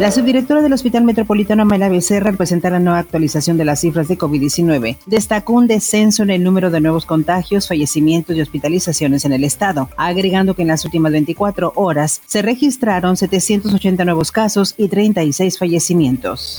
La subdirectora del Hospital Metropolitano Amela Becerra, al presentar la nueva actualización de las cifras de COVID-19, destacó un descenso en el número de nuevos contagios, fallecimientos y hospitalizaciones en el estado, agregando que en las últimas 24 horas se registraron 780 nuevos casos y 36 fallecimientos.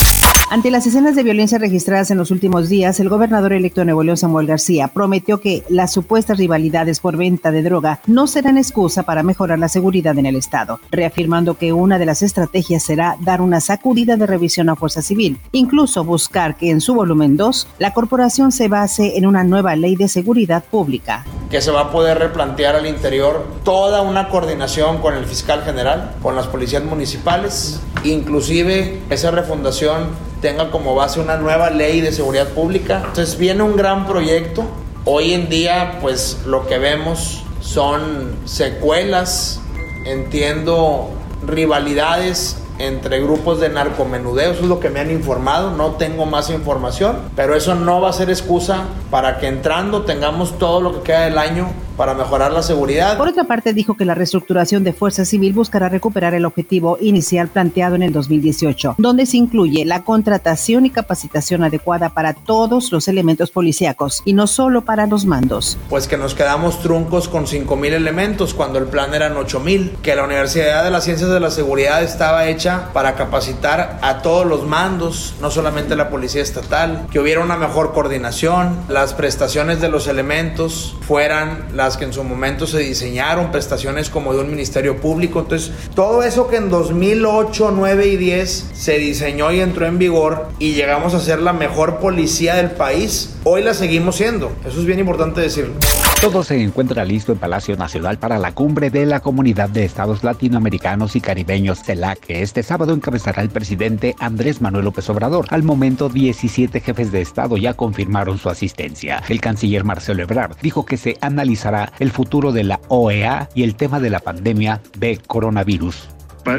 Ante las escenas de violencia registradas en los últimos días, el gobernador electo de Nuevo León, Samuel García, prometió que las supuestas rivalidades por venta de droga no serán excusa para mejorar la seguridad en el Estado, reafirmando que una de las estrategias será dar una sacudida de revisión a Fuerza Civil, incluso buscar que en su volumen 2 la corporación se base en una nueva ley de seguridad pública. Que se va a poder replantear al interior toda una coordinación con el fiscal general, con las policías municipales, inclusive esa refundación tenga como base una nueva ley de seguridad pública. Entonces viene un gran proyecto. Hoy en día pues lo que vemos son secuelas, entiendo rivalidades entre grupos de narcomenudeo, eso es lo que me han informado, no tengo más información, pero eso no va a ser excusa para que entrando tengamos todo lo que queda del año para mejorar la seguridad. Por otra parte, dijo que la reestructuración de Fuerza Civil buscará recuperar el objetivo inicial planteado en el 2018, donde se incluye la contratación y capacitación adecuada para todos los elementos policíacos y no solo para los mandos. Pues que nos quedamos truncos con 5.000 elementos cuando el plan eran 8.000, que la Universidad de las Ciencias de la Seguridad estaba hecha para capacitar a todos los mandos, no solamente la Policía Estatal, que hubiera una mejor coordinación, las prestaciones de los elementos fueran las que en su momento se diseñaron, prestaciones como de un ministerio público. Entonces, todo eso que en 2008, 9 y 10 se diseñó y entró en vigor y llegamos a ser la mejor policía del país, hoy la seguimos siendo. Eso es bien importante decirlo. Todo se encuentra listo en Palacio Nacional para la cumbre de la Comunidad de Estados Latinoamericanos y Caribeños CELAC, que este sábado encabezará el presidente Andrés Manuel López Obrador. Al momento, 17 jefes de Estado ya confirmaron su asistencia. El canciller Marcelo Ebrard dijo que se analizará el futuro de la OEA y el tema de la pandemia de coronavirus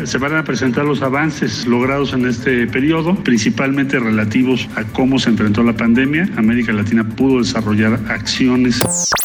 se van a presentar los avances logrados en este periodo, principalmente relativos a cómo se enfrentó la pandemia. América Latina pudo desarrollar acciones.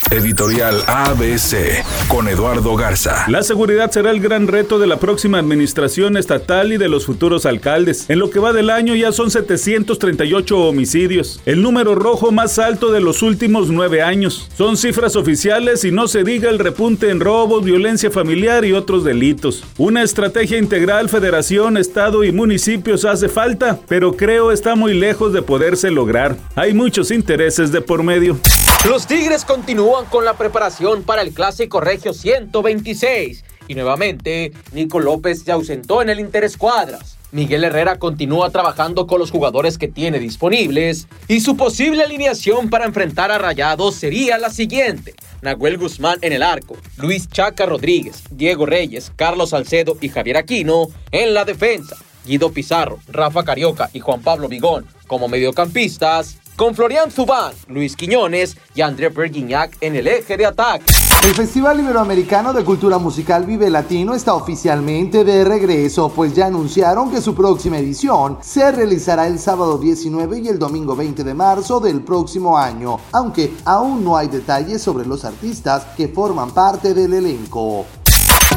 Editorial ABC con Eduardo Garza. La seguridad será el gran reto de la próxima administración estatal y de los futuros alcaldes. En lo que va del año ya son 738 homicidios, el número rojo más alto de los últimos nueve años. Son cifras oficiales y no se diga el repunte en robos, violencia familiar y otros delitos. Una estrategia integral, federación, estado y municipios hace falta, pero creo está muy lejos de poderse lograr. Hay muchos intereses de por medio. Los Tigres continúan con la preparación para el Clásico Regio 126 y nuevamente Nico López se ausentó en el Interescuadras. Miguel Herrera continúa trabajando con los jugadores que tiene disponibles y su posible alineación para enfrentar a Rayados sería la siguiente. Nahuel Guzmán en el arco, Luis Chaca Rodríguez, Diego Reyes, Carlos Salcedo y Javier Aquino en la defensa, Guido Pizarro, Rafa Carioca y Juan Pablo Vigón como mediocampistas, con Florian Zubán, Luis Quiñones y André Berguignac en el eje de ataque. El Festival Iberoamericano de Cultura Musical Vive Latino está oficialmente de regreso, pues ya anunciaron que su próxima edición se realizará el sábado 19 y el domingo 20 de marzo del próximo año, aunque aún no hay detalles sobre los artistas que forman parte del elenco.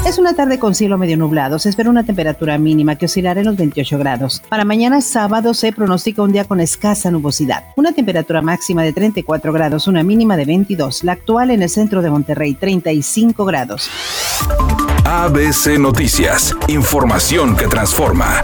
Es una tarde con cielo medio nublado. Se espera una temperatura mínima que oscilará en los 28 grados. Para mañana sábado se pronostica un día con escasa nubosidad. Una temperatura máxima de 34 grados, una mínima de 22. La actual en el centro de Monterrey, 35 grados. ABC Noticias. Información que transforma.